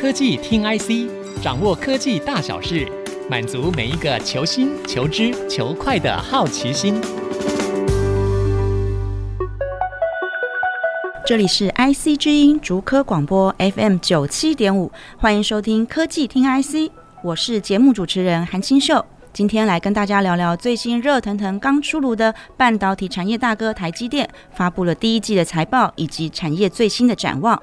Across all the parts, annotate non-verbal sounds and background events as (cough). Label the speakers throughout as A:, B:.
A: 科技听 IC，掌握科技大小事，满足每一个求新、求知、求快的好奇心。
B: 这里是 IC 之音竹科广播 FM 九七点五，欢迎收听科技听 IC，我是节目主持人韩清秀。今天来跟大家聊聊最新热腾腾刚出炉的半导体产业大哥台积电发布了第一季的财报以及产业最新的展望。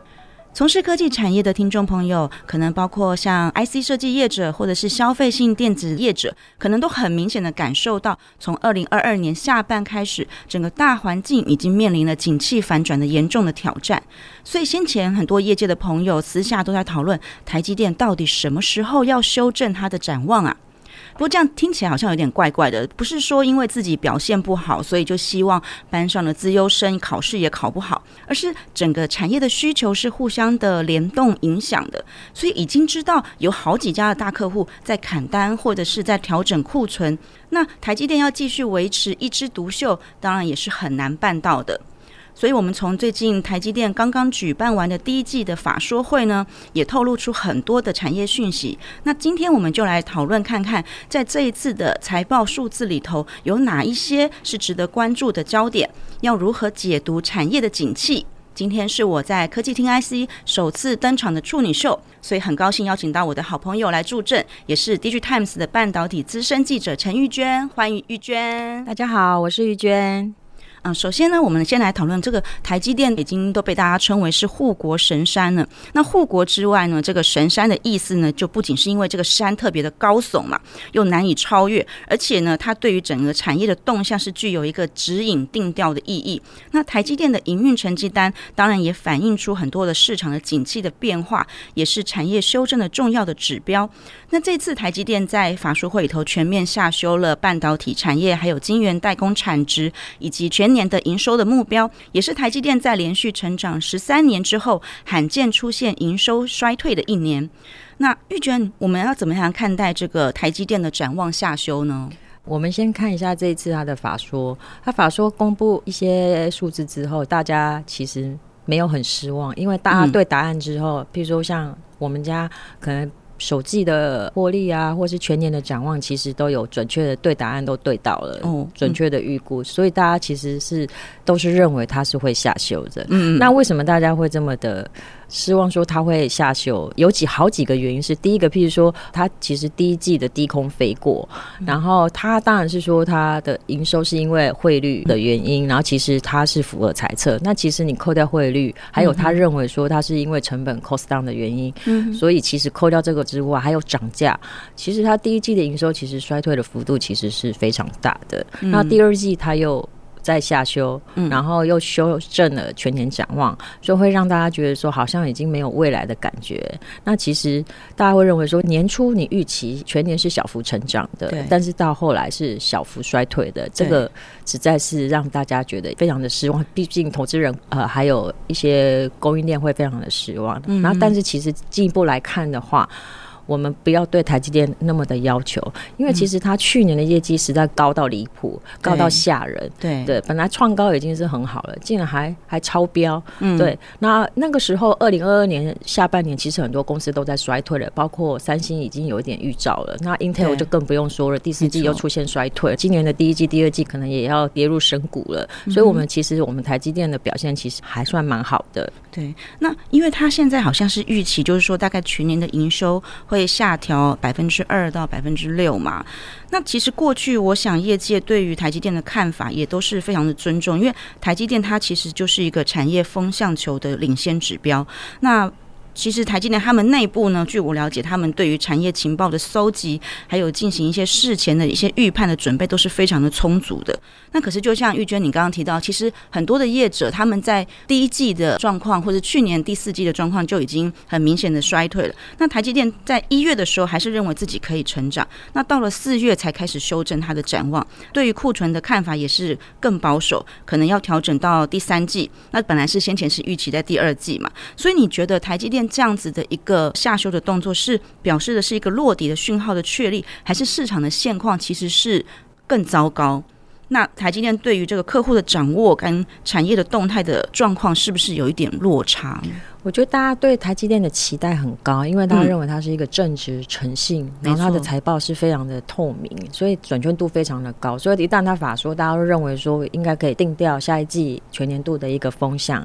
B: 从事科技产业的听众朋友，可能包括像 IC 设计业者或者是消费性电子业者，可能都很明显的感受到，从二零二二年下半开始，整个大环境已经面临了景气反转的严重的挑战。所以先前很多业界的朋友私下都在讨论，台积电到底什么时候要修正它的展望啊？不过这样听起来好像有点怪怪的，不是说因为自己表现不好，所以就希望班上的资优生考试也考不好，而是整个产业的需求是互相的联动影响的，所以已经知道有好几家的大客户在砍单或者是在调整库存，那台积电要继续维持一枝独秀，当然也是很难办到的。所以，我们从最近台积电刚刚举办完的第一季的法说会呢，也透露出很多的产业讯息。那今天我们就来讨论看看，在这一次的财报数字里头，有哪一些是值得关注的焦点？要如何解读产业的景气？今天是我在科技厅 IC 首次登场的处女秀，所以很高兴邀请到我的好朋友来助阵，也是 DIGITIMES 的半导体资深记者陈玉娟。欢迎玉娟。
C: 大家好，我是玉娟。
B: 嗯，首先呢，我们先来讨论这个台积电已经都被大家称为是护国神山了。那护国之外呢，这个神山的意思呢，就不仅是因为这个山特别的高耸嘛，又难以超越，而且呢，它对于整个产业的动向是具有一个指引定调的意义。那台积电的营运成绩单，当然也反映出很多的市场的景气的变化，也是产业修正的重要的指标。那这次台积电在法说会里头全面下修了半导体产业，还有晶圆代工产值以及全年的营收的目标，也是台积电在连续成长十三年之后，罕见出现营收衰退的一年。那玉娟，我们要怎么样看待这个台积电的展望下修呢？
C: 我们先看一下这一次他的法说，他法说公布一些数字之后，大家其实没有很失望，因为大家对答案之后，嗯、譬如说像我们家可能。首季的获利啊，或是全年的展望，其实都有准确的对答案，都对到了，哦，准确的预估，所以大家其实是都是认为它是会下修的。嗯，那为什么大家会这么的？失望说它会下修，有几好几个原因是，第一个，譬如说它其实第一季的低空飞过，然后它当然是说它的营收是因为汇率的原因，然后其实它是符合猜测。那其实你扣掉汇率，还有他认为说它是因为成本 cost down 的原因，所以其实扣掉这个之外，还有涨价，其实它第一季的营收其实衰退的幅度其实是非常大的。那第二季它又。在下修，然后又修正了全年展望，所以会让大家觉得说好像已经没有未来的感觉。那其实大家会认为说年初你预期全年是小幅成长的，但是到后来是小幅衰退的，这个实在是让大家觉得非常的失望。毕竟投资人呃还有一些供应链会非常的失望。然后但是其实进一步来看的话。我们不要对台积电那么的要求，因为其实它去年的业绩实在高到离谱，高到吓人。对对，本来创高已经是很好了，竟然还还超标。嗯，对。那那个时候，二零二二年下半年，其实很多公司都在衰退了，包括三星已经有一点预兆了。那 Intel 就更不用说了，第四季又出现衰退，今年的第一季、第二季可能也要跌入深谷了。所以，我们其实我们台积电的表现其实还算蛮好的。
B: 对，那因为它现在好像是预期，就是说大概全年的营收会会下调百分之二到百分之六嘛。那其实过去我想业界对于台积电的看法也都是非常的尊重，因为台积电它其实就是一个产业风向球的领先指标。那其实台积电他们内部呢，据我了解，他们对于产业情报的搜集，还有进行一些事前的一些预判的准备，都是非常的充足的。那可是就像玉娟你刚刚提到，其实很多的业者他们在第一季的状况，或者去年第四季的状况就已经很明显的衰退了。那台积电在一月的时候还是认为自己可以成长，那到了四月才开始修正它的展望，对于库存的看法也是更保守，可能要调整到第三季。那本来是先前是预期在第二季嘛，所以你觉得台积电？这样子的一个下修的动作，是表示的是一个落底的讯号的确立，还是市场的现况其实是更糟糕？那台积电对于这个客户的掌握跟产业的动态的状况，是不是有一点落差？
C: 我觉得大家对台积电的期待很高，因为大家认为它是一个正直诚信，然后它的财报是非常的透明，所以准确度非常的高。所以一旦它法说，大家都认为说应该可以定掉下一季全年度的一个风向。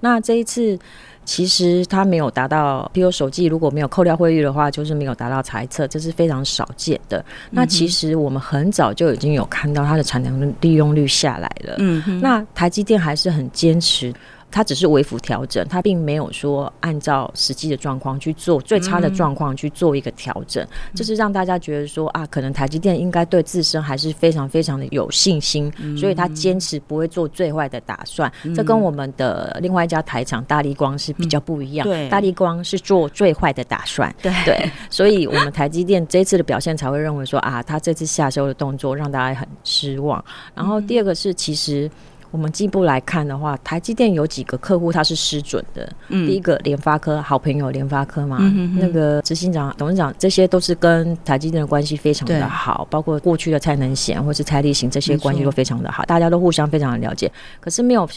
C: 那这一次其实它没有达到，譬如首季如果没有扣掉汇率的话，就是没有达到猜测，这是非常少见的。那其实我们很早就已经有看到它的产能利用率下来了。嗯哼，那台积电还是很坚持。它只是微幅调整，它并没有说按照实际的状况去做最差的状况去做一个调整，这、嗯、是让大家觉得说啊，可能台积电应该对自身还是非常非常的有信心，嗯、所以他坚持不会做最坏的打算。嗯、这跟我们的另外一家台厂大力光是比较不一样，嗯、对，大力光是做最坏的打算，对。对，所以我们台积电这一次的表现才会认为说啊，他这次下修的动作让大家很失望。然后第二个是其实。我们进一步来看的话，台积电有几个客户它是失准的。嗯，第一个联发科，好朋友联发科嘛，那个执行长、董事长这些都是跟台积电的关系非常的好，包括过去的蔡能贤或是蔡立行这些关系都非常的好，大家都互相非常的了解。可是没有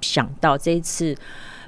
C: 想到这一次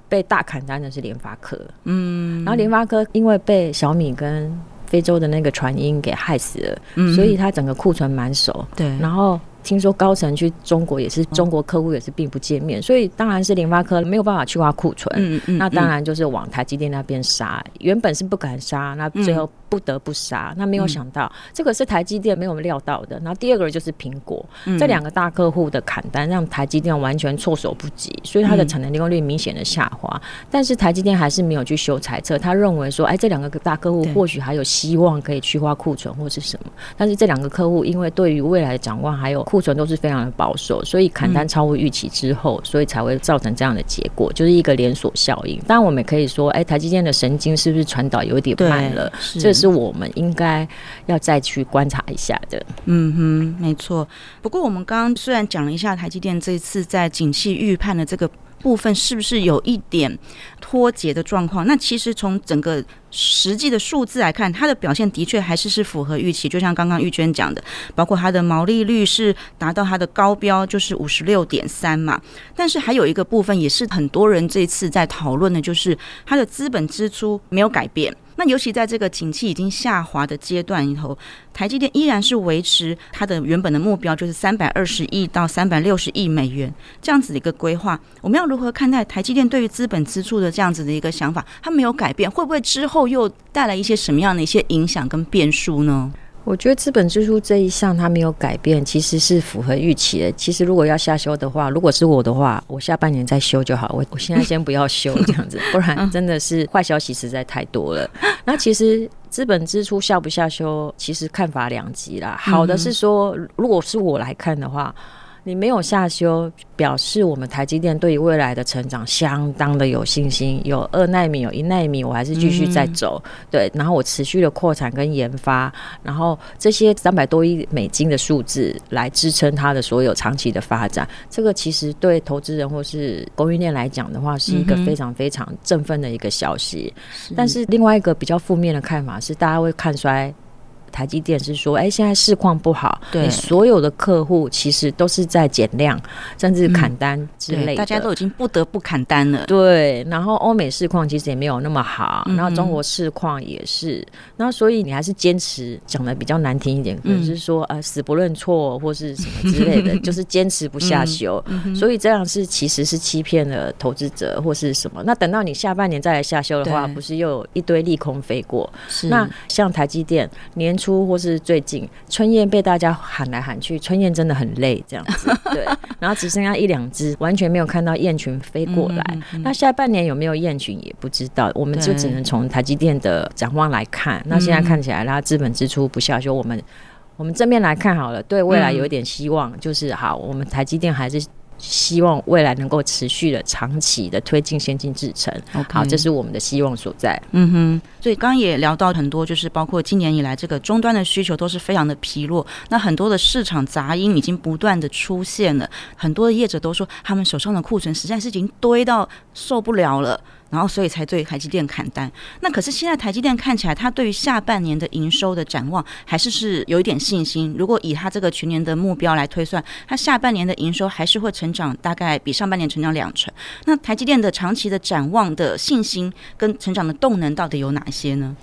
C: 被大砍单的是联发科，嗯，然后联发科因为被小米跟非洲的那个传音给害死了，嗯、所以它整个库存满手，对，然后。听说高层去中国也是中国客户也是并不见面，所以当然是联发科没有办法去挖库存，嗯嗯，那当然就是往台积电那边杀，原本是不敢杀，那最后不得不杀，那没有想到这个是台积电没有料到的。然后第二个就是苹果，这两个大客户的砍单让台积电完全措手不及，所以它的产能利用率明显的下滑。但是台积电还是没有去修裁测，他认为说，哎，这两个大客户或许还有希望可以去化库存或是什么。但是这两个客户因为对于未来的展望还有。库存都是非常的保守，所以砍单超乎预期之后，嗯、所以才会造成这样的结果，就是一个连锁效应。当然，我们可以说，哎、欸，台积电的神经是不是传导有一点慢了？这是是我们应该要再去观察一下的。
B: 嗯哼，没错。不过，我们刚刚虽然讲了一下台积电这次在景气预判的这个。部分是不是有一点脱节的状况？那其实从整个实际的数字来看，它的表现的确还是是符合预期。就像刚刚玉娟讲的，包括它的毛利率是达到它的高标，就是五十六点三嘛。但是还有一个部分也是很多人这次在讨论的，就是它的资本支出没有改变。那尤其在这个景气已经下滑的阶段里头，台积电依然是维持它的原本的目标，就是三百二十亿到三百六十亿美元这样子的一个规划。我们要如何看待台积电对于资本支出的这样子的一个想法？它没有改变，会不会之后又带来一些什么样的一些影响跟变数呢？
C: 我觉得资本支出这一项它没有改变，其实是符合预期的。其实如果要下修的话，如果是我的话，我下半年再修就好。我我现在先不要修这样子，不然真的是坏消息实在太多了。那其实资本支出下不下修，其实看法两极啦。好的是说，如果是我来看的话。你没有下修，表示我们台积电对于未来的成长相当的有信心。有二纳米，有一纳米，我还是继续在走。嗯、对，然后我持续的扩产跟研发，然后这些三百多亿美金的数字来支撑它的所有长期的发展。这个其实对投资人或是供应链来讲的话，是一个非常非常振奋的一个消息。是，但是另外一个比较负面的看法是，大家会看衰。台积电是说，哎、欸，现在市况不好，对，所有的客户其实都是在减量，甚至砍单之类的、嗯，
B: 大家都已经不得不砍单了。
C: 对，然后欧美市况其实也没有那么好，嗯、然后中国市况也是，那所以你还是坚持讲的比较难听一点，可能是说呃死不认错或是什么之类的，(laughs) 就是坚持不下修，所以这样是其实是欺骗了投资者或是什么。那等到你下半年再来下修的话，不是又有一堆利空飞过？是。那像台积电年。出或是最近春燕被大家喊来喊去，春燕真的很累，这样子对，然后只剩下一两只，完全没有看到燕群飞过来。嗯嗯嗯、那下半年有没有燕群也不知道，我们就只能从台积电的展望来看。那现在看起来，它资本支出不下修，我们我们正面来看好了，对未来有一点希望，嗯、就是好，我们台积电还是。希望未来能够持续的、长期的推进先进制程。好，这是我们的希望所在。
B: 嗯哼，所以刚刚也聊到很多，就是包括今年以来这个终端的需求都是非常的疲弱。那很多的市场杂音已经不断的出现了，很多的业者都说他们手上的库存实在是已经堆到受不了了。然后所以才对台积电砍单。那可是现在台积电看起来，它对于下半年的营收的展望还是是有一点信心。如果以它这个全年的目标来推算，它下半年的营收还是会成长，大概比上半年成长两成。那台积电的长期的展望的信心跟成长的动能到底有哪些呢？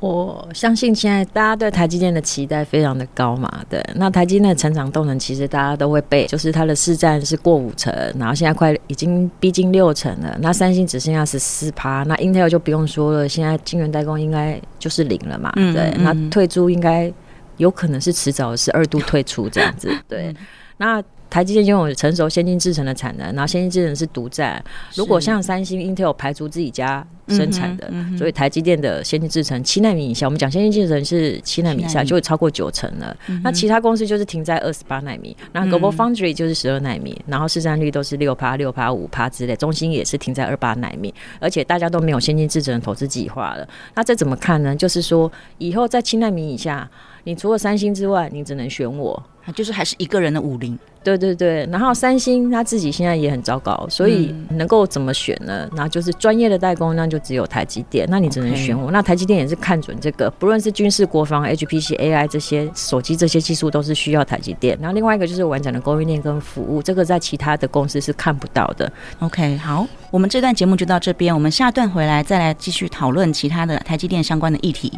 C: 我相信现在大家对台积电的期待非常的高嘛，对。那台积电的成长动能其实大家都会背，就是它的市占是过五成，然后现在快已经逼近六成了。那三星只剩下十四趴，那 Intel 就不用说了，现在晶圆代工应该就是零了嘛，对。那退出应该有可能是迟早的是二度退出这样子，对。那台积电拥有成熟先进制程的产能，然后先进制程是独占。如果像三星、Intel 排除自己家生产的，嗯嗯、所以台积电的先进制程七纳米以下，我们讲先进制程是七纳米以下就会超过九成了。嗯、那其他公司就是停在二十八纳米，那 Global Foundry 就是十二纳米，嗯、然后市占率都是六趴、六趴、五趴之类。中芯也是停在二八纳米，而且大家都没有先进制程的投资计划了。那这怎么看呢？就是说以后在七纳米以下，你除了三星之外，你只能选我。
B: 就是还是一个人的武林，
C: 对对对。然后三星他自己现在也很糟糕，所以能够怎么选呢？然后就是专业的代工，那就只有台积电，那你只能选我。那台积电也是看准这个，不论是军事、国防、HPC、AI 这些手机这些技术，都是需要台积电。然后另外一个就是完整的供应链跟服务，这个在其他的公司是看不到的。
B: OK，好，我们这段节目就到这边，我们下段回来再来继续讨论其他的台积电相关的议题。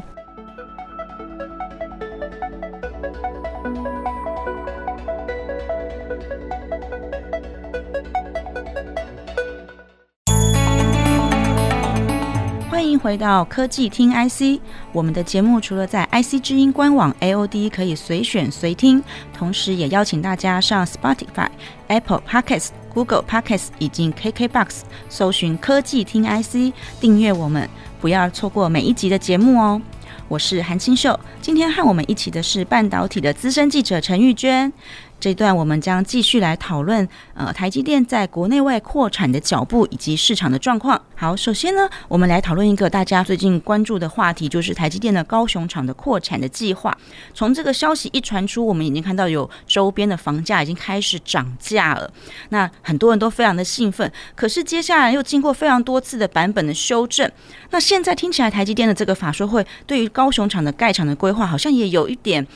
B: 回到科技听 IC，我们的节目除了在 IC 之音官网 AOD 可以随选随听，同时也邀请大家上 Spotify、Apple Podcasts、Google Podcasts 以及 KKBox 搜寻科技听 IC，订阅我们，不要错过每一集的节目哦。我是韩清秀，今天和我们一起的是半导体的资深记者陈玉娟。这段我们将继续来讨论，呃，台积电在国内外扩产的脚步以及市场的状况。好，首先呢，我们来讨论一个大家最近关注的话题，就是台积电的高雄厂的扩产的计划。从这个消息一传出，我们已经看到有周边的房价已经开始涨价了，那很多人都非常的兴奋。可是接下来又经过非常多次的版本的修正，那现在听起来台积电的这个法说会对于高雄厂的盖厂的规划，好像也有一点。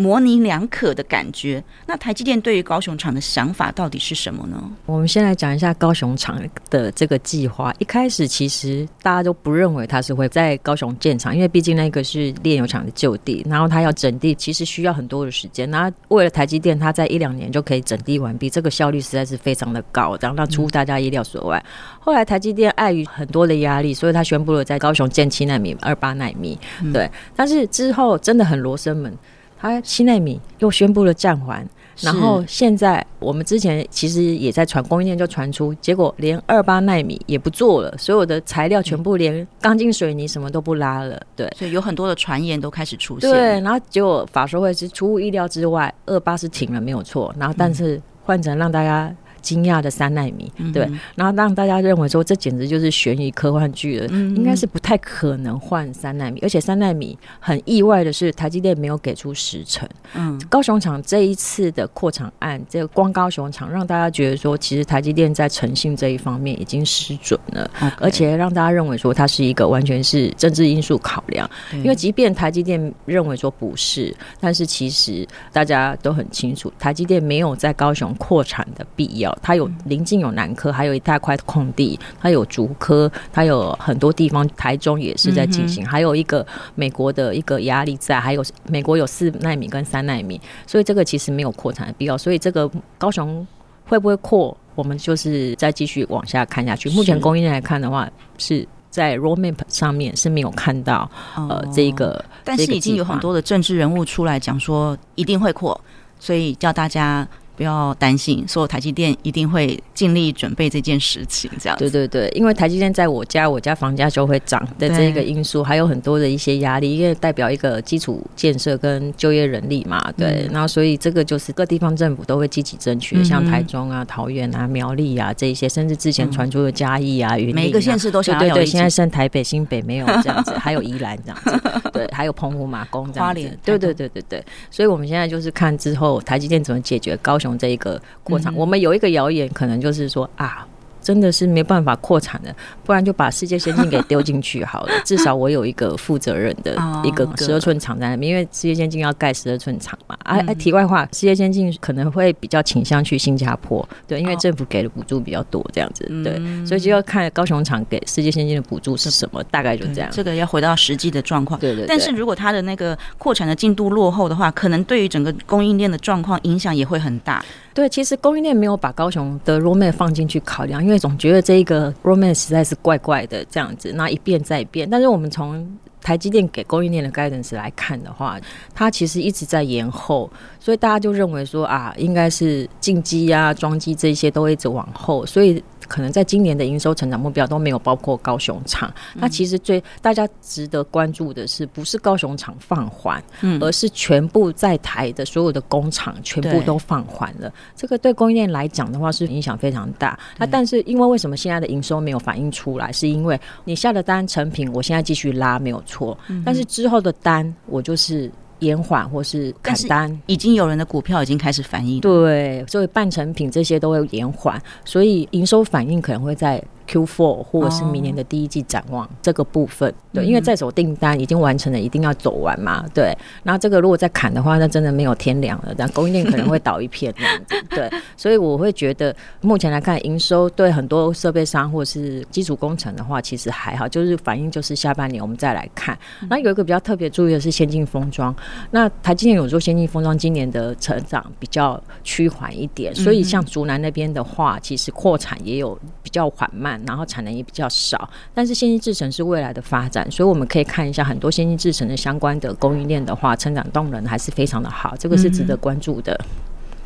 B: 模棱两可的感觉。那台积电对于高雄厂的想法到底是什么呢？
C: 我们先来讲一下高雄厂的这个计划。一开始其实大家都不认为它是会在高雄建厂，因为毕竟那个是炼油厂的旧地，然后它要整地，其实需要很多的时间。那为了台积电，它在一两年就可以整地完毕，这个效率实在是非常的高，然后那出乎大家意料所外。嗯、后来台积电碍于很多的压力，所以他宣布了在高雄建七纳米、二八纳米。对，嗯、但是之后真的很罗生门。他七纳米又宣布了暂缓，然后现在我们之前其实也在传供应链就传出，结果连二八纳米也不做了，所有的材料全部连钢筋水泥什么都不拉了，对，
B: 所以有很多的传言都开始出现，
C: 对，然后结果法说会是出乎意料之外，二八是停了没有错，然后但是换成让大家。惊讶的三奈米，对，然后让大家认为说这简直就是悬疑科幻剧了，应该是不太可能换三奈米，而且三奈米很意外的是，台积电没有给出时程。嗯，高雄厂这一次的扩厂案，这个光高雄厂让大家觉得说，其实台积电在诚信这一方面已经失准了而且让大家认为说它是一个完全是政治因素考量。因为即便台积电认为说不是，但是其实大家都很清楚，台积电没有在高雄扩产的必要。它有临近有南科，还有一大块空地，它有竹科，它有很多地方，台中也是在进行，嗯、还有一个美国的一个压力在，还有美国有四纳米跟三纳米，所以这个其实没有扩产的必要。所以这个高雄会不会扩，我们就是再继续往下看下去。目前供应链来看的话，是在 roadmap 上面是没有看到、哦、呃这一个，
B: 但是已经有很多的政治人物出来讲说一定会扩，所以叫大家。不要担心，说台积电一定会尽力准备这件事情，这样。
C: 对对对，因为台积电在我家，我家房价就会涨的这一个因素，还有很多的一些压力，因为代表一个基础建设跟就业人力嘛，对。嗯、然后所以这个就是各地方政府都会积极争取，嗯、像台中啊、桃园啊、苗栗啊这一些，甚至之前传出的嘉义啊、云林、啊，
B: 每一个县市都想要有。
C: 对对对，现在剩台北、新北没有这样子，还有宜兰这样子，对，还有澎湖、马公这样子。对对对对对，所以我们现在就是看之后台积电怎么解决高雄这一个。过场，嗯、我们有一个谣言，可能就是说啊，真的是没办法扩产的，不然就把世界先进给丢进去好了。(laughs) 至少我有一个负责任的一个十二寸厂在那边，因为世界先进要盖十二寸厂嘛。哎、啊、哎，题外话，世界先进可能会比较倾向去新加坡，对，因为政府给的补助比较多，这样子，对，所以就要看高雄厂给世界先进的补助是什么，大概就这样。
B: 这个要回到实际的状况，
C: 对，对对。
B: 但是如果它的那个扩产的进度落后的话，可能对于整个供应链的状况影响也会很大。
C: 对，其实供应链没有把高雄的 roadmap 放进去考量，因为总觉得这一个 roadmap 实在是怪怪的这样子，那一变再变。但是我们从台积电给供应链的 guidance 来看的话，它其实一直在延后，所以大家就认为说啊，应该是进机啊、装机这些都一直往后，所以。可能在今年的营收成长目标都没有包括高雄厂。那其实最大家值得关注的是，不是高雄厂放缓，而是全部在台的所有的工厂全部都放缓了。这个对供应链来讲的话是影响非常大。那但是因为为什么现在的营收没有反映出来？是因为你下的单成品，我现在继续拉没有错，但是之后的单我就是。延缓或是砍单，
B: 已经有人的股票已经开始反应。
C: 对，所以半成品这些都会延缓，所以营收反应可能会在。Q4 或者是明年的第一季展望这个部分，对，因为在手订单已经完成了，一定要走完嘛，对。然后这个如果再砍的话，那真的没有天良了，但供应链可能会倒一片这样子，(laughs) 对。所以我会觉得，目前来看，营收对很多设备商或是基础工程的话，其实还好，就是反应就是下半年我们再来看。那有一个比较特别注意的是先进封装，那台积电有做先进封装，今年的成长比较趋缓一点，所以像竹南那边的话，其实扩产也有比较缓慢。然后产能也比较少，但是先进制程是未来的发展，所以我们可以看一下很多先进制程的相关的供应链的话，成长动能还是非常的好，这个是值得关注的。嗯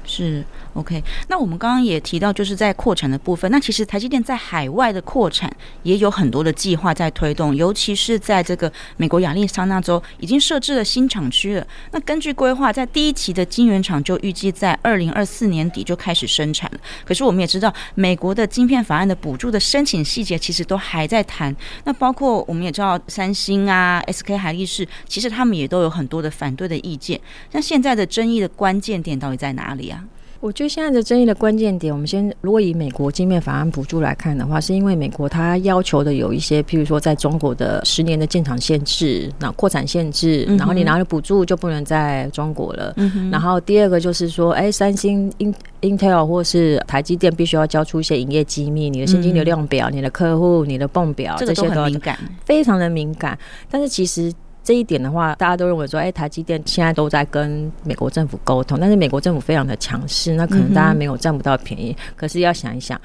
B: 是 OK，那我们刚刚也提到，就是在扩产的部分。那其实台积电在海外的扩产也有很多的计划在推动，尤其是在这个美国亚利桑那州已经设置了新厂区了。那根据规划，在第一期的晶圆厂就预计在二零二四年底就开始生产。可是我们也知道，美国的晶片法案的补助的申请细节其实都还在谈。那包括我们也知道，三星啊、SK 海力士，其实他们也都有很多的反对的意见。那现在的争议的关键点到底在哪里啊？
C: 我觉得现在的争议的关键点，我们先如果以美国晶片法案补助来看的话，是因为美国它要求的有一些，譬如说在中国的十年的建厂限制，那扩产限制，然后你拿了补助就不能在中国了。嗯、然后第二个就是说，哎，三星、Intel 或是台积电必须要交出一些营业机密，你的现金流量表、嗯、你的客户、你的泵表，这些都很敏感，非常的敏感。但是其实。这一点的话，大家都认为说，哎，台积电现在都在跟美国政府沟通，但是美国政府非常的强势，那可能大家没有占不到便宜。嗯、可是要想一想，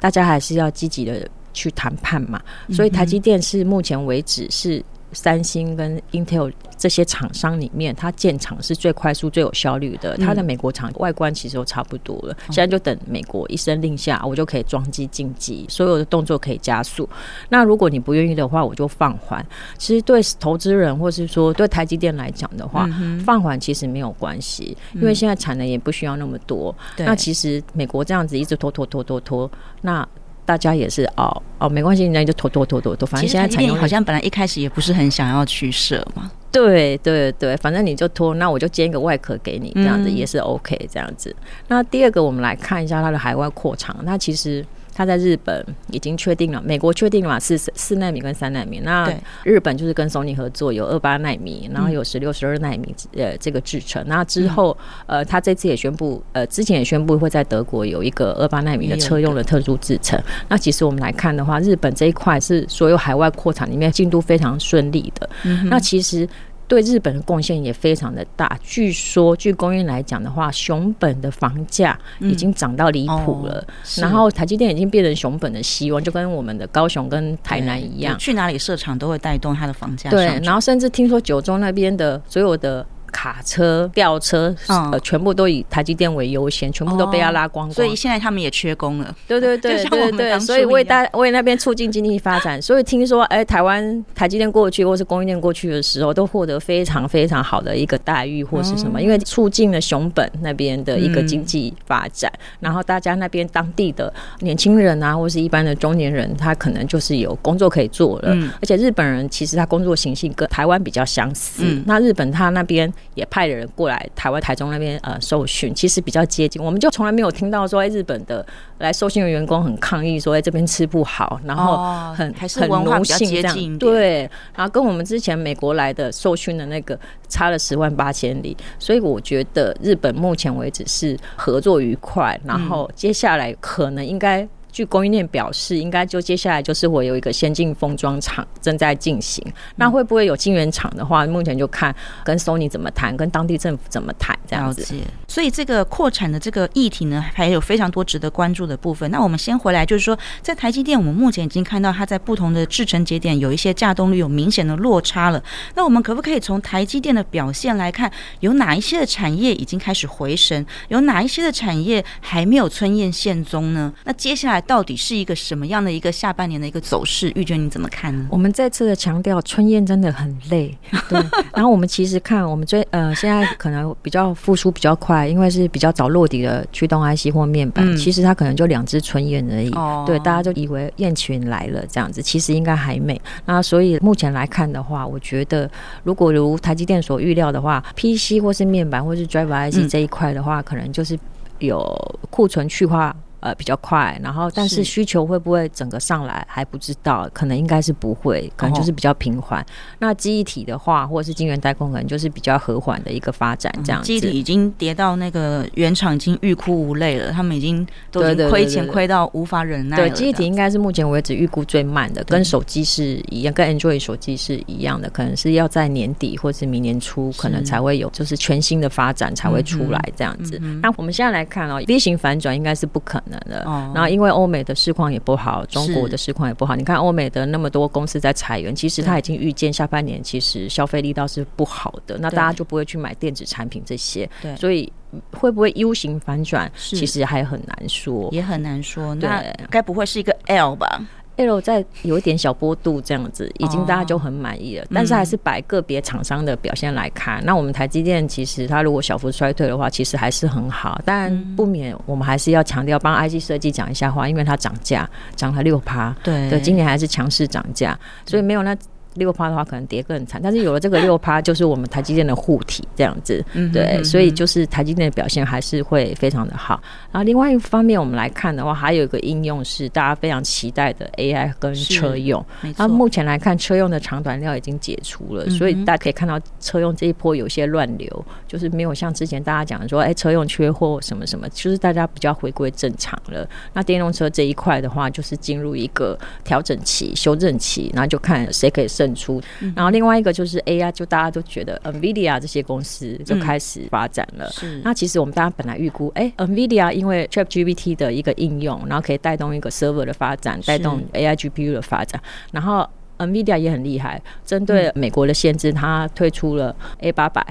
C: 大家还是要积极的去谈判嘛。所以台积电是目前为止是。三星跟 Intel 这些厂商里面，它建厂是最快速、最有效率的。它的美国厂外观其实都差不多了，现在就等美国一声令下，我就可以装机进机，所有的动作可以加速。那如果你不愿意的话，我就放缓。其实对投资人或是说对台积电来讲的话，放缓其实没有关系，因为现在产能也不需要那么多。那其实美国这样子一直拖拖拖拖拖，那。大家也是哦哦，没关系，那就拖拖拖拖拖，反正现在产业好像本来一开始也不是很想要去设嘛。对对对，反正你就拖，那我就煎一个外壳给你，这样子也是 OK，这样子。那第二个，我们来看一下它的海外扩厂，那其实。他在日本已经确定了，美国确定了嘛？是四纳米跟三纳米。那日本就是跟 Sony 合作，有二八纳米，然后有十六、十二纳米呃这个制程。那之后呃，他这次也宣布，呃，之前也宣布会在德国有一个二八纳米的车用的特殊制程。那其实我们来看的话，日本这一块是所有海外扩产里面进度非常顺利的。那其实。对日本的贡献也非常的大。据说，据供应来讲的话，熊本的房价已经涨到离谱了。嗯哦、然后台积电已经变成熊本的希望，就跟我们的高雄跟台南一样，
B: 去哪里设厂都会带动它的房价。
C: 对，然后甚至听说九州那边的所有的。卡车、吊车，呃，全部都以台积电为优先，全部都被他拉光光。
B: 所以现在他们也缺工了。
C: 对对对对对，(laughs) 所以为大为那边促进经济发展。所以听说，哎，台湾台积电过去或是供应链过去的时候，都获得非常非常好的一个待遇或是什么，因为促进了熊本那边的一个经济发展。然后大家那边当地的年轻人啊，或是一般的中年人，他可能就是有工作可以做了。而且日本人其实他工作形性跟台湾比较相似。那日本他那边。也派了人过来台湾台中那边呃受训，其实比较接近。我们就从来没有听到说，哎，日本的来受训的员工很抗议说，哎，这边吃不好，然后很、哦、还是文化比较接近，对，然后跟我们之前美国来的受训的那个差了十万八千里，所以我觉得日本目前为止是合作愉快，然后接下来可能应该。据供应链表示，应该就接下来就是我有一个先进封装厂正在进行。那会不会有晶圆厂的话，目前就看跟 Sony 怎么谈，跟当地政府怎么谈这样子。
B: 所以这个扩产的这个议题呢，还有非常多值得关注的部分。那我们先回来，就是说，在台积电，我们目前已经看到它在不同的制程节点有一些稼动率有明显的落差了。那我们可不可以从台积电的表现来看，有哪一些的产业已经开始回升，有哪一些的产业还没有春燕现踪呢？那接下来。到底是一个什么样的一个下半年的一个走势？玉娟你怎么看呢？
C: 我们再次的强调，春燕真的很累。(laughs) 对，然后我们其实看，我们最呃现在可能比较复苏比较快，因为是比较早落底的驱动 IC 或面板，嗯、其实它可能就两只春燕而已。哦、对，大家就以为燕群来了这样子，其实应该还没。那所以目前来看的话，我觉得如果如台积电所预料的话，PC 或是面板或是 Driver IC 这一块的话，嗯、可能就是有库存去化。呃，比较快，然后但是需求会不会整个上来还不知道，可能应该是不会，可能就是比较平缓。哦、那记忆体的话，或者是晶圆代工，可能就是比较和缓的一个发展，这样子。
B: 记忆体已经跌到那个原厂已经欲哭无泪了，他们已经都已经亏钱亏到无法忍耐了。
C: 对，记忆体应该是目前为止预估最慢的，跟手机是一样，跟 Android 手机是一样的，可能是要在年底或是明年初，可能才会有就是全新的发展才会出来这样子。嗯嗯、那我们现在来看哦，V 型反转应该是不可能。哦，然后因为欧美的市况也不好，中国的市况也不好。你看欧美的那么多公司在裁员，其实他已经预见下半年其实消费力道是不好的，那大家就不会去买电子产品这些。对，所以会不会 U 型反转，其实还很难说，
B: 也很难说。那该不会是一个 L 吧
C: ？L 在有一点小波度这样子，已经大家就很满意了。哦、但是还是摆个别厂商的表现来看，嗯、那我们台积电其实它如果小幅衰退的话，其实还是很好。但不免我们还是要强调，帮 IC 设计讲一下话，因为它涨价涨了六趴，对对，今年还是强势涨价，所以没有那。六趴的话，可能跌更惨。但是有了这个六趴，就是我们台积电的护体这样子，对，所以就是台积电的表现还是会非常的好。然后另外一方面，我们来看的话，还有一个应用是大家非常期待的 AI 跟车用。那目前来看，车用的长短料已经解除了，所以大家可以看到车用这一波有些乱流，就是没有像之前大家讲的说，哎，车用缺货什么什么，就是大家比较回归正常了。那电动车这一块的话，就是进入一个调整期、修正期，然后就看谁可以胜。出，然后另外一个就是 AI，就大家都觉得 NVIDIA 这些公司就开始发展了。是，那其实我们大家本来预估，哎，NVIDIA 因为 ChatGPT 的一个应用，然后可以带动一个 server 的发展，带动 AI GPU 的发展。然后 NVIDIA 也很厉害，针对美国的限制，它推出了 A 八百、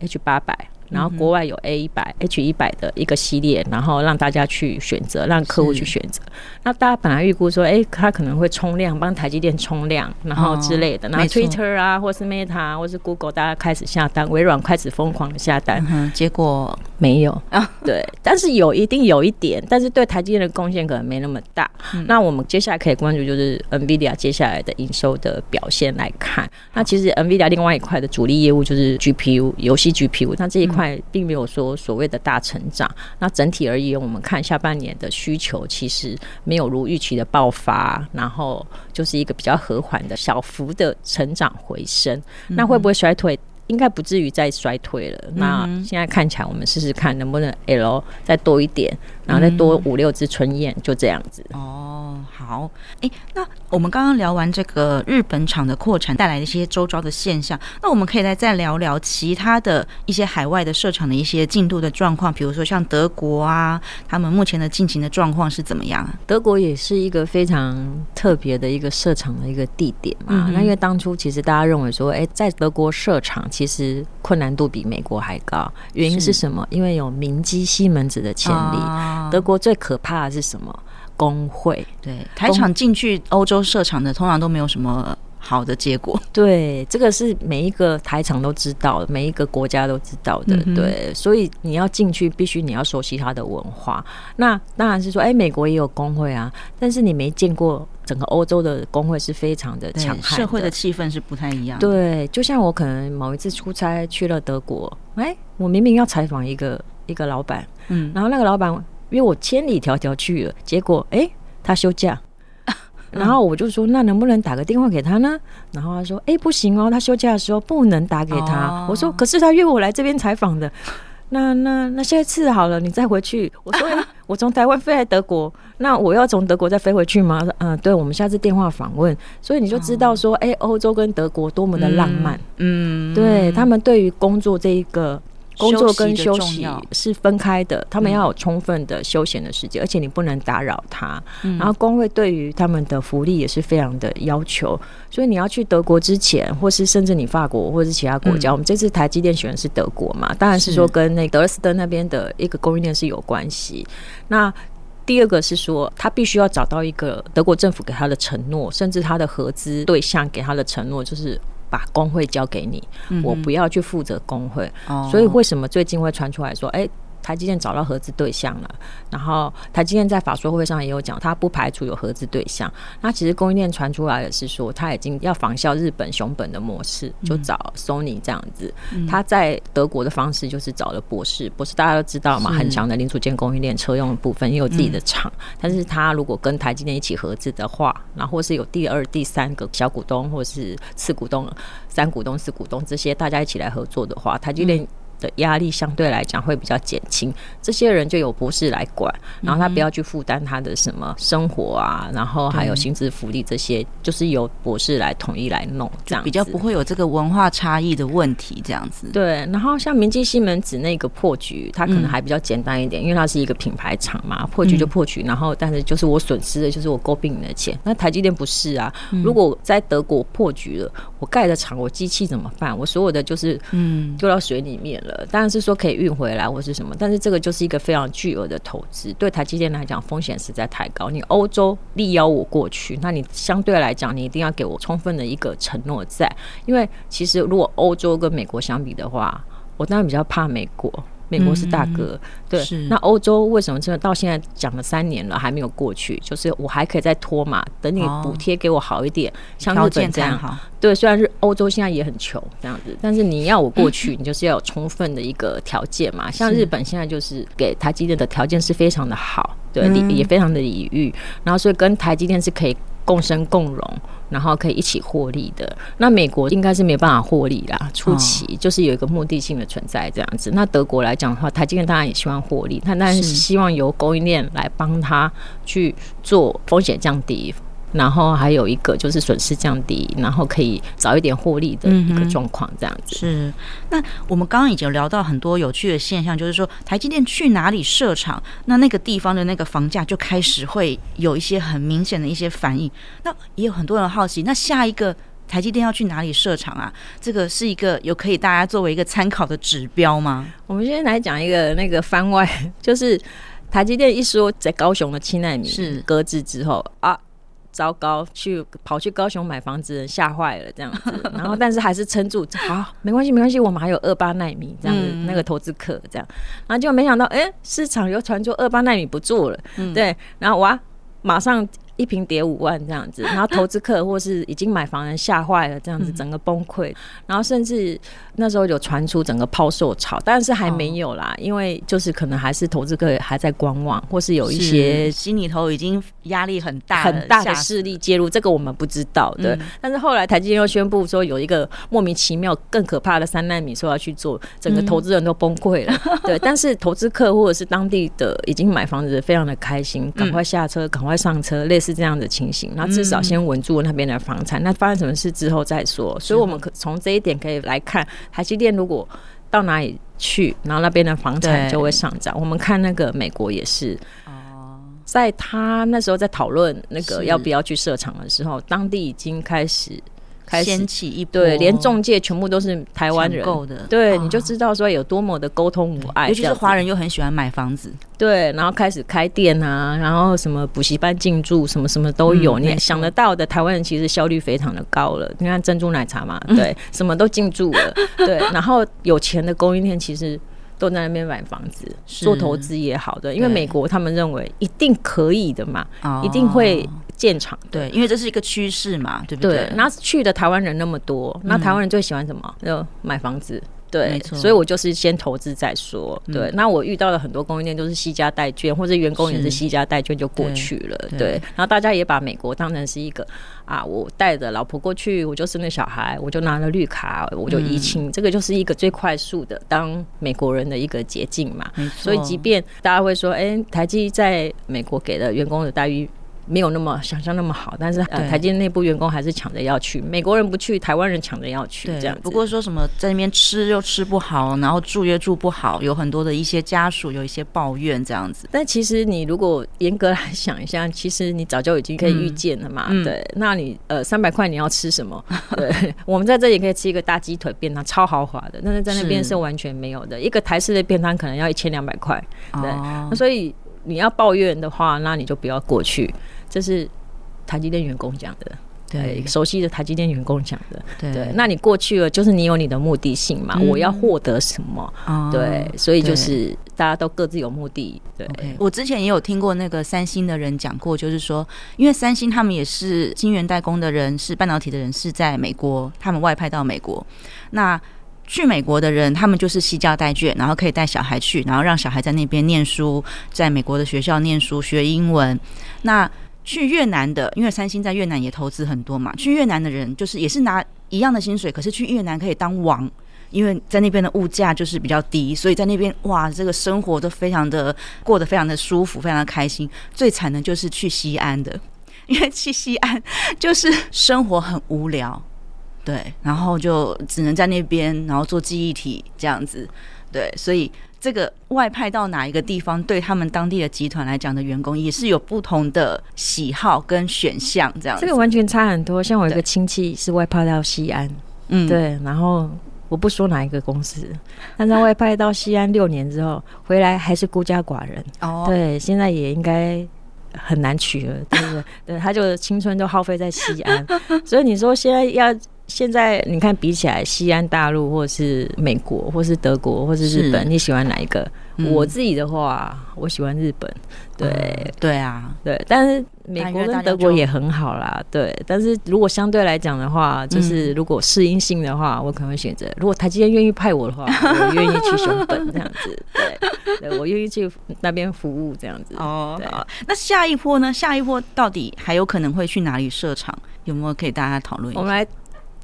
C: H 八百。然后国外有 A 一百、H 一百的一个系列，然后让大家去选择，让客户去选择。那大家本来预估说，哎，他可能会冲量，帮台积电冲量，然后之类的。然后 Twitter 啊，或是 Meta，或是 Google，大家开始下单，微软开始疯狂的下单。
B: 结果
C: 没有啊。(laughs) 对，但是有一定有一点，但是对台积电的贡献可能没那么大。那我们接下来可以关注就是 NVIDIA 接下来的营收的表现来看。那其实 NVIDIA 另外一块的主力业务就是 GPU 游戏 GPU，那这一块。并没有说所谓的大成长。那整体而言，我们看下半年的需求其实没有如预期的爆发，然后就是一个比较和缓的小幅的成长回升。那会不会衰退？应该不至于再衰退了。那现在看起来，我们试试看能不能 L 再多一点，然后再多五六只春燕，就这样子。
B: 哦，好。哎，那我们刚刚聊完这个日本厂的扩产带来的一些周遭的现象，那我们可以来再聊聊其他的一些海外的设厂的一些进度的状况，比如说像德国啊，他们目前的进行的状况是怎么样？
C: 德国也是一个非常特别的一个设厂的一个地点嘛。那因为当初其实大家认为说，哎，在德国设厂。其实困难度比美国还高，原因是什么？因为有明基西门子的潜力。啊、德国最可怕的是什么？工会。
B: 对，台场进去欧洲设厂的，通常都没有什么好的结果。
C: 对，这个是每一个台厂都知道的，每一个国家都知道的。嗯、对，所以你要进去，必须你要熟悉它的文化。那当然是说，哎，美国也有工会啊，但是你没见过整个欧洲的工会是非常的强悍的，
B: 社会的气氛是不太一样的。
C: 对，就像我可能某一次出差去了德国，哎，我明明要采访一个一个老板，嗯，然后那个老板约我千里迢迢去了，结果哎，他休假。(laughs) 然后我就说，那能不能打个电话给他呢？然后他说，哎，不行哦，他休假的时候不能打给他。哦、我说，可是他约我来这边采访的。那那那下一次好了，你再回去。我说，(laughs) 我从台湾飞来德国，那我要从德国再飞回去吗？嗯、呃，对，我们下次电话访问。所以你就知道说，哎，欧洲跟德国多么的浪漫。嗯，嗯对他们对于工作这一个。工作跟休息是分开的，他们要有充分的休闲的时间，而且你不能打扰他。然后工会对于他们的福利也是非常的要求，所以你要去德国之前，或是甚至你法国或是其他国家，我们这次台积电选的是德国嘛，当然是说跟那德尔斯登那边的一个供应链是有关系。那第二个是说，他必须要找到一个德国政府给他的承诺，甚至他的合资对象给他的承诺，就是。把工会交给你，我不要去负责工会，嗯、所以为什么最近会传出来说，哎、欸？台积电找到合资对象了，然后台积电在法说会上也有讲，他不排除有合资对象。那其实供应链传出来的是说，他已经要仿效日本熊本的模式，就找 Sony 这样子。他在德国的方式就是找了博士，博士大家都知道嘛，很强的零组件供应链，车用的部分也有自己的厂。但是他如果跟台积电一起合资的话，然后或是有第二、第三个小股东，或是次股东、三股东、四股东这些大家一起来合作的话，台积电。的压力相对来讲会比较减轻，这些人就有博士来管，然后他不要去负担他的什么生活啊，然后还有薪资福利这些，就是由博士来统一来弄，这样
B: 比较不会有这个文化差异的问题，这样子。
C: 对，然后像明基西门子那个破局，它可能还比较简单一点，因为它是一个品牌厂嘛，破局就破局，然后但是就是我损失的就是我诟病你的钱。那台积电不是啊，如果在德国破局了，我盖的厂，我机器怎么办？我所有的就是嗯，丢到水里面了。当然是说可以运回来或是什么，但是这个就是一个非常巨额的投资，对台积电来讲风险实在太高。你欧洲力邀我过去，那你相对来讲，你一定要给我充分的一个承诺在，因为其实如果欧洲跟美国相比的话，我当然比较怕美国。美国是大哥，嗯、对，那欧洲为什么真的到现在讲了三年了还没有过去？就是我还可以再拖嘛，等你补贴给我好一点，哦、像日本这样，对，虽然是欧洲现在也很穷这样子，但是你要我过去，你就是要有充分的一个条件嘛。像日本现在就是给台积电的条件是非常的好，对，嗯、也非常的礼遇，然后所以跟台积电是可以。共生共荣，然后可以一起获利的。那美国应该是没办法获利啦，初期就是有一个目的性的存在这样子。那德国来讲的话，台积电当然也希望获利，他当然是希望由供应链来帮他去做风险降低。然后还有一个就是损失降低，然后可以早一点获利的一个状况，这样子。
B: 是。那我们刚刚已经聊到很多有趣的现象，就是说台积电去哪里设厂，那那个地方的那个房价就开始会有一些很明显的一些反应。那也有很多人好奇，那下一个台积电要去哪里设厂啊？这个是一个有可以大家作为一个参考的指标吗？
C: 我们先来讲一个那个番外，就是台积电一说在高雄的七奈米是搁置之后啊。糟糕，去跑去高雄买房子，人吓坏了这样子，(laughs) 然后但是还是撑住，好，没关系没关系，我们还有二八纳米这样子，嗯、那个投资客这样，然后就没想到，哎、欸，市场又传出二八纳米不做了，嗯、对，然后哇，马上。一瓶跌五万这样子，然后 (laughs) 投资客或是已经买房人吓坏了，这样子整个崩溃，然后甚至那时候有传出整个抛售潮，但是还没有啦，因为就是可能还是投资客还在观望，或是有一些
B: 心里头已经压力很大
C: 很大的势力介入，这个我们不知道对。但是后来台积电又宣布说有一个莫名其妙更可怕的三纳米说要去做，整个投资人都崩溃了。(laughs) 对，但是投资客或者是当地的已经买房子非常的开心，赶快下车，赶快上车，类似。是这样的情形，那至少先稳住那边的房产。嗯、那发生什么事之后再说。所以，我们可从这一点可以来看，台积电如果到哪里去，然后那边的房产就会上涨。我们看那个美国也是，在他那时候在讨论那个要不要去设厂的时候，当地已经开始开始
B: 掀起一波，
C: 对，连中介全部都是台湾人。对，
B: 哦、
C: 你就知道说有多么的沟通无碍。
B: 尤其是华人又很喜欢买房子，
C: 对，然后开始开店啊，然后什么补习班进驻，什么什么都有，嗯、你想得到的台湾人其实效率非常的高了。你看珍珠奶茶嘛，对，嗯、什么都进驻了，对，然后有钱的供应链其实。都在那边买房子做投资也好的，因为美国他们认为一定可以的嘛，一定会建厂。
B: 对，因为这是一个趋势嘛，对不对？
C: 对，那去的台湾人那么多，那台湾人最喜欢什么？就买房子。对，所以我就是先投资再说。对，那我遇到了很多供应链都是西家带眷，或者员工也是西家带眷就过去了。对，然后大家也把美国当成是一个啊，我带着老婆过去，我就生了小孩，我就拿了绿卡，我就移情，这个就是一个最快速的当美国人的一个捷径嘛。所以，即便大家会说，哎，台积在美国给的员工的待遇。没有那么想象那么好，但是呃，台积内部员工还是抢着要去，美国人不去，台湾人抢着要去，这样。
B: 不过说什么在那边吃又吃不好，然后住又住不好，有很多的一些家属有一些抱怨这样子。
C: 但其实你如果严格来想一下，其实你早就已经可以预见了嘛。嗯、对，那你呃三百块你要吃什么？(laughs) 对，我们在这里可以吃一个大鸡腿便当，超豪华的，但是在那边是完全没有的。一个台式的便当可能要一千两百块，对，哦、所以。你要抱怨的话，那你就不要过去。这是台积电员工讲的，对，熟悉的台积电员工讲的，对，对。那你过去了，就是你有你的目的性嘛？嗯、我要获得什么？哦、对，所以就是大家都各自有目的。对，okay,
B: 我之前也有听过那个三星的人讲过，就是说，因为三星他们也是晶圆代工的人，是半导体的人，是在美国，他们外派到美国，那。去美国的人，他们就是西教带卷，然后可以带小孩去，然后让小孩在那边念书，在美国的学校念书学英文。那去越南的，因为三星在越南也投资很多嘛，去越南的人就是也是拿一样的薪水，可是去越南可以当王，因为在那边的物价就是比较低，所以在那边哇，这个生活都非常的过得非常的舒服，非常的开心。最惨的就是去西安的，因为去西安就是生活很无聊。对，然后就只能在那边，然后做记忆体这样子。对，所以这个外派到哪一个地方，对他们当地的集团来讲的员工也是有不同的喜好跟选项，这样子。这个
C: 完全差很多。像我一个亲戚是外派到西安，嗯，对，然后我不说哪一个公司，但在外派到西安六年之后回来还是孤家寡人。哦，对，现在也应该很难娶了，对不对？(laughs) 对，他就青春都耗费在西安，所以你说现在要。现在你看，比起来，西安大陆，或是美国，或是德国，或是日本，你喜欢哪一个？嗯、我自己的话，我喜欢日本。对、嗯、对啊，对。但是美国跟德国也很好啦。对。但是如果相对来讲的话，就是如果适应性的话，我可能会选择。如果台积电愿意派我的话，(laughs) 我愿意去熊本这样子。对，对我愿意去那边服务这样子。哦，对。
B: 那下一波呢？下一波到底还有可能会去哪里设厂？有没有可以大家讨论一下？
C: 我们来。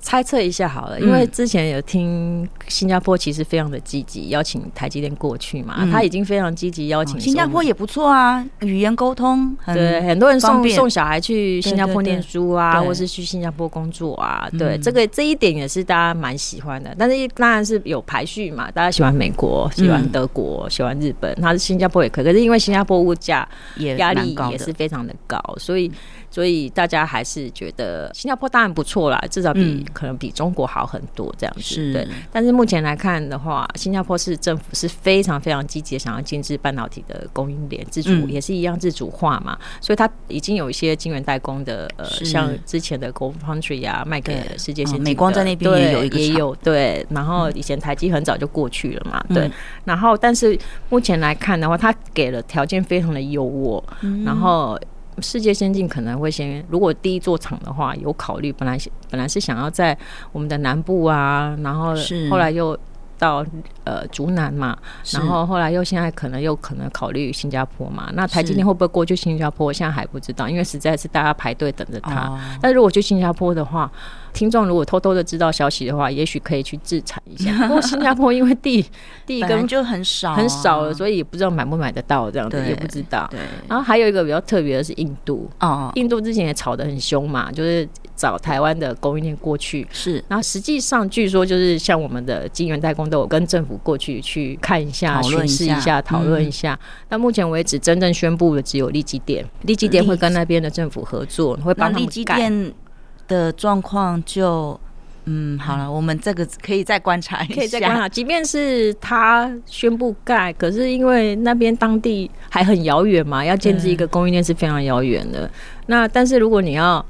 C: 猜测一下好了，因为之前有听新加坡其实非常的积极邀请台积电过去嘛，他已经非常积极邀请。
B: 新加坡也不错啊，语言沟通
C: 对，很多人送送小孩去新加坡念书啊，或是去新加坡工作啊，对，这个这一点也是大家蛮喜欢的。但是当然是有排序嘛，大家喜欢美国，喜欢德国，喜欢日本，他是新加坡也可以，可是因为新加坡物价也压力也是非常的高，所以。所以大家还是觉得新加坡当然不错啦，至少比、嗯、可能比中国好很多这样子。是对，但是目前来看的话，新加坡是政府是非常非常积极想要建置半导体的供应链，自主、嗯、也是一样自主化嘛。所以它已经有一些晶圆代工的，呃，像之前的 GlobalFoundries 啊，卖给世界先进、哦、美光在那边也有一个也有对。然后以前台积很早就过去了嘛，嗯、对。然后但是目前来看的话，它给了条件非常的优渥，嗯、然后。世界先进可能会先，如果第一座厂的话有考虑，本来本来是想要在我们的南部啊，然后后来又到呃竹南嘛，然后后来又现在可能又可能考虑新加坡嘛。那台积电会不会过去新加坡？现在还不知道，因为实在是大家排队等着他。但如果去新加坡的话，听众如果偷偷的知道消息的话，也许可以去制裁一下。(laughs) 不过新加坡因为地地根本
B: 就很少
C: 很少了，所以也不知道买不买得到这样子，也不知道。对。然后还有一个比较特别的是印度哦，印度之前也吵得很凶嘛，就是找台湾的供应链过去。是。然后实际上据说就是像我们的晶圆代工都有跟政府过去去看一下、巡视一下、讨论一下。到目前为止，真正宣布的只有利基电，利基电会跟那边的政府合作，会帮他们改。
B: 的状况就。嗯，好了，我们这个可以再观察一下，
C: 可以再观察。即便是他宣布盖，可是因为那边当地还很遥远嘛，要建置一个供应链是非常遥远的。那但是如果你要。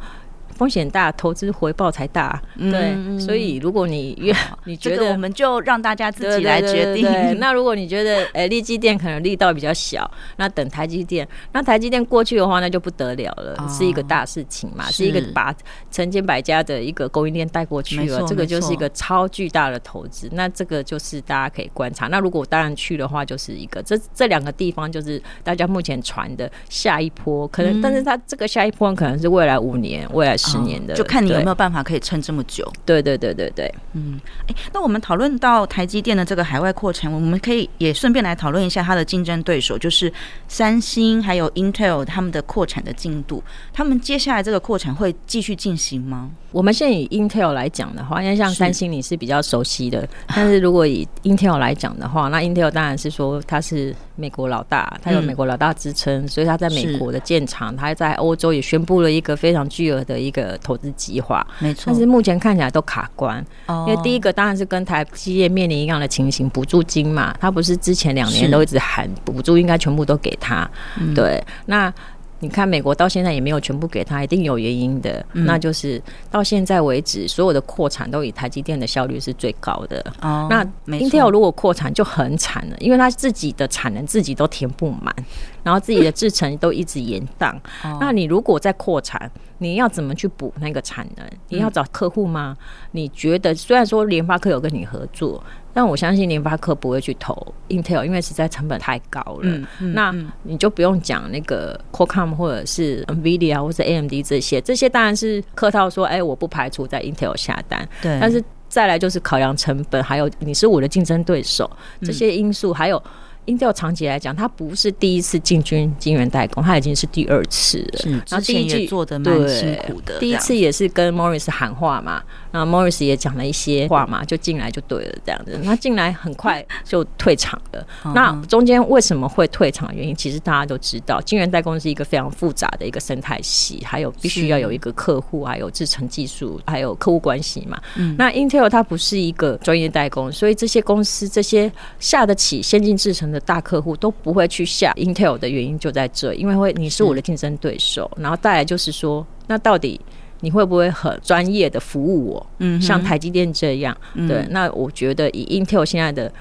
C: 风险大，投资回报才大。对，嗯、所以如果你越你觉得，
B: 这个、我们就让大家自己来决定。(laughs)
C: 那如果你觉得，哎、欸，力积电可能力道比较小，那等台积电，那台积电过去的话，那就不得了了，哦、是一个大事情嘛，是，是一个把成千百家的一个供应链带过去了，这个就是一个超巨大的投资。那这个就是大家可以观察。那如果当然去的话，就是一个这这两个地方就是大家目前传的下一波，可能，嗯、但是它这个下一波可能是未来五年、未来十年的，
B: 就看你有没有办法可以撑这么久。
C: 对对对对对，
B: 嗯，哎，那我们讨论到台积电的这个海外扩产，我们可以也顺便来讨论一下它的竞争对手，就是三星还有 Intel 他们的扩产的进度，他们接下来这个扩产会继续进行吗？
C: 我们现在以 Intel 来讲的话，因为像三星你是比较熟悉的，但是如果以 Intel 来讲的话，那 Intel 当然是说它是美国老大，他有美国老大之称，所以他在美国的建厂，他在欧洲也宣布了一个非常巨额的一个投资计划，
B: 没错。
C: 但是目前看起来都卡关，因为第一个当然是跟台积电面临一样的情形，补助金嘛，他不是之前两年都一直喊补助，应该全部都给他，对，那。你看，美国到现在也没有全部给他，一定有原因的。嗯、那就是到现在为止，所有的扩产都以台积电的效率是最高的。哦，那 Intel 如果扩产就很惨了，因为他自己的产能自己都填不满，然后自己的制程都一直延宕。嗯、(laughs) 那你如果再扩产，你要怎么去补那个产能？你要找客户吗？嗯、你觉得虽然说联发科有跟你合作。但我相信联发科不会去投 Intel，因为实在成本太高了。嗯嗯、那你就不用讲那个 Qualcomm 或者是 NVIDIA 或者 AMD 这些，这些当然是客套说，哎、欸，我不排除在 Intel 下单。对。但是再来就是考量成本，还有你是我的竞争对手，这些因素还有。Intel 长期来讲，它不是第一次进军晶圆代工，它已经是第二次了。是，然后第一季做的蛮辛苦的。第一次也是跟 Morris 喊话嘛，然后 Morris 也讲了一些话嘛，就进来就对了，这样子。那进来很快就退场了。那中间为什么会退场的原因，其实大家都知道，晶圆代工是一个非常复杂的一个生态系，还有必须要有一个客户，还有制程技术，还有客户关系嘛。嗯。那 Intel 它不是一个专业代工，所以这些公司这些下得起先进制程的大客户都不会去下 Intel 的原因就在这，因为会你是我的竞争对手，然后再来就是说，那到底你会不会很专业的服务我？嗯，像台积电这样，对，那我觉得以 Intel 现在的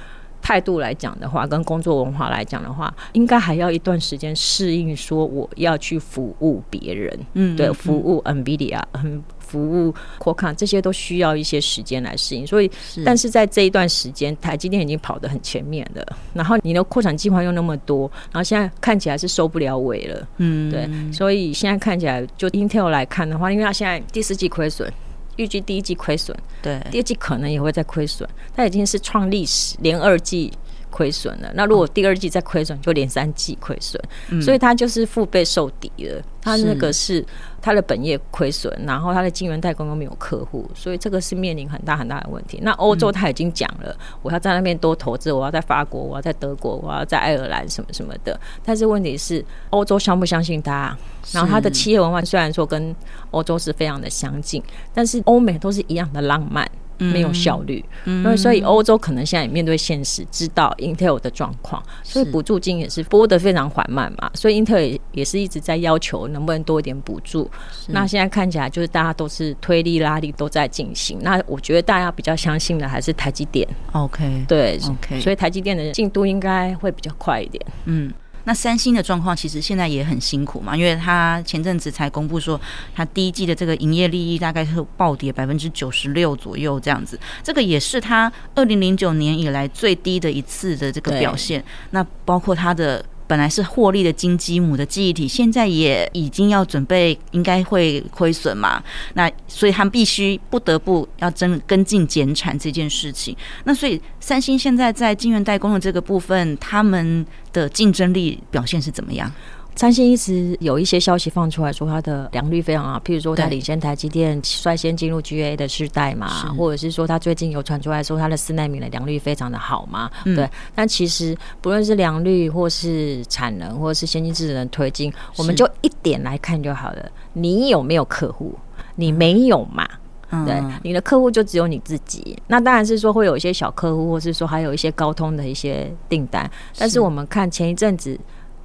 C: 态度来讲的话，跟工作文化来讲的话，应该还要一段时间适应，说我要去服务别人，嗯，对，服务 NVIDIA，嗯。服务扩看这些都需要一些时间来适应，所以，但是在这一段时间，台积电已经跑得很前面了。然后你的扩产计划又那么多，然后现在看起来是收不了尾了。嗯，对，所以现在看起来，就 Intel 来看的话，因为它现在第四季亏损，预计第一季亏损，对，第二季可能也会再亏损，它已经是创历史连二季。亏损了，那如果第二季再亏损，就连三季亏损，嗯、所以它就是腹背受敌了。它那个是它的本业亏损，然后它的晶圆代工又没有客户，所以这个是面临很大很大的问题。那欧洲他已经讲了，我要在那边多投资，我要在法国，我要在德国，我要在爱尔兰什么什么的。但是问题是，欧洲相不相信他？然后他的企业文化虽然说跟欧洲是非常的相近，但是欧美都是一样的浪漫。没有效率，嗯，所以所以欧洲可能现在也面对现实，知道 Intel 的状况，所以补助金也是拨得非常缓慢嘛，所以 Intel 也也是一直在要求能不能多一点补助。那现在看起来就是大家都是推力拉力都在进行，那我觉得大家比较相信的还是台积电。OK，对，OK，所以台积电的进度应该会比较快一点。嗯。
B: 那三星的状况其实现在也很辛苦嘛，因为他前阵子才公布说，他第一季的这个营业利益大概是暴跌百分之九十六左右这样子，这个也是他二零零九年以来最低的一次的这个表现。那包括他的。本来是获利的金鸡母的记忆体，现在也已经要准备，应该会亏损嘛？那所以他们必须不得不要跟跟进减产这件事情。那所以三星现在在晶圆代工的这个部分，他们的竞争力表现是怎么样？
C: 三星一直有一些消息放出来说，它的良率非常好，譬如说它领先台积电率先进入 GA 的世代嘛，或者是说它最近有传出来说它的四纳米的良率非常的好嘛，对。但其实不论是良率或是产能或者是先进制程的推进，我们就一点来看就好了，你有没有客户？你没有嘛？
B: 嗯、
C: 对，你的客户就只有你自己。那当然是说会有一些小客户，或是说还有一些高通的一些订单。但是我们看前一阵子，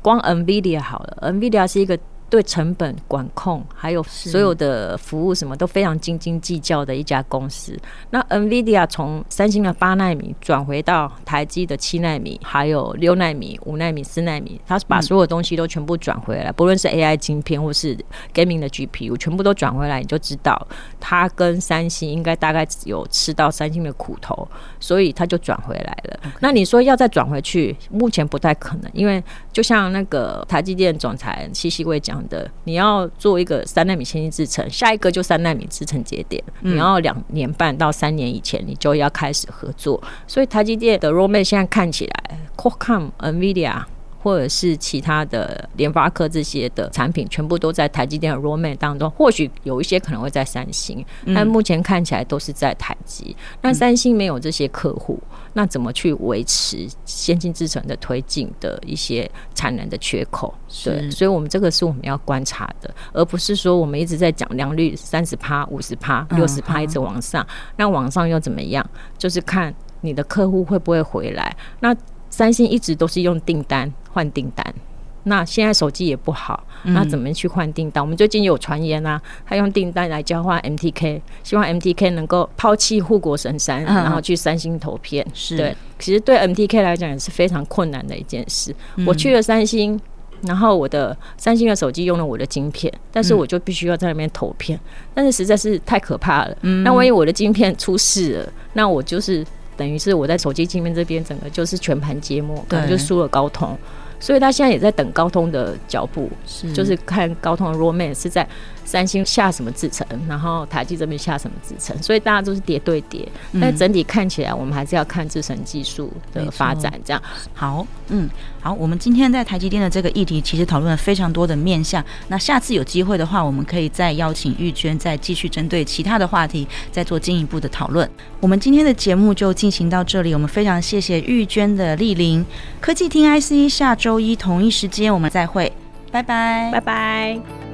C: 光 NVIDIA 好了，NVIDIA 是一个。对成本管控，还有所有的服务，什么都非常斤斤计较的一家公司。那 NVIDIA 从三星的八纳米转回到台积的七纳米，还有六纳米、五纳米、四纳米，它把所有东西都全部转回来，不论是 AI 晶片或是 Gaming 的 GPU，全部都转回来，你就知道它跟三星应该大概有吃到三星的苦头，所以它就转回来了。那你说要再转回去，目前不太可能，因为就像那个台积电总裁西西会讲。的，你要做一个三纳米先进制程，下一个就三纳米制程节点，你要两年半到三年以前，你就要开始合作。所以台积电的 roadmap 现在看起来，Qualcomm、NVIDIA 或者是其他的联发科这些的产品，全部都在台积电的 roadmap 当中。或许有一些可能会在三星，但目前看起来都是在台积。那三星没有这些客户。那怎么去维持先进制程的推进的一些产能的缺口？对，所以我们这个是我们要观察的，而不是说我们一直在讲良率三十趴、五十趴、六十趴一直往上，那往上又怎么样？就是看你的客户会不会回来。那三星一直都是用订单换订单。那现在手机也不好，那怎么去换订单？嗯、我们最近有传言啊，他用订单来交换 MTK，希望 MTK 能够抛弃护国神山，嗯，然后去三星投片。是对，其实对 MTK 来讲也是非常困难的一件事。嗯、我去了三星，然后我的三星的手机用了我的晶片，但是我就必须要在那边投片，但是实在是太可怕了。嗯、那万一我的晶片出事了，那我就是等于是我在手机界面这边整个就是全盘皆末，可能就输了高通。所以他现在也在等高通的脚步，是就是看高通的 roadmap 是在三星下什么制程，然后台积这边下什么制程，所以大家都是叠对叠。但整体看起来，我们还是要看制程技术的发展。这样
B: 好，嗯，好，我们今天在台积电的这个议题，其实讨论了非常多的面向。那下次有机会的话，我们可以再邀请玉娟，再继续针对其他的话题，再做进一步的讨论。我们今天的节目就进行到这里，我们非常谢谢玉娟的莅临。科技听 IC，下周一同一时间我们再会，拜拜，
C: 拜拜。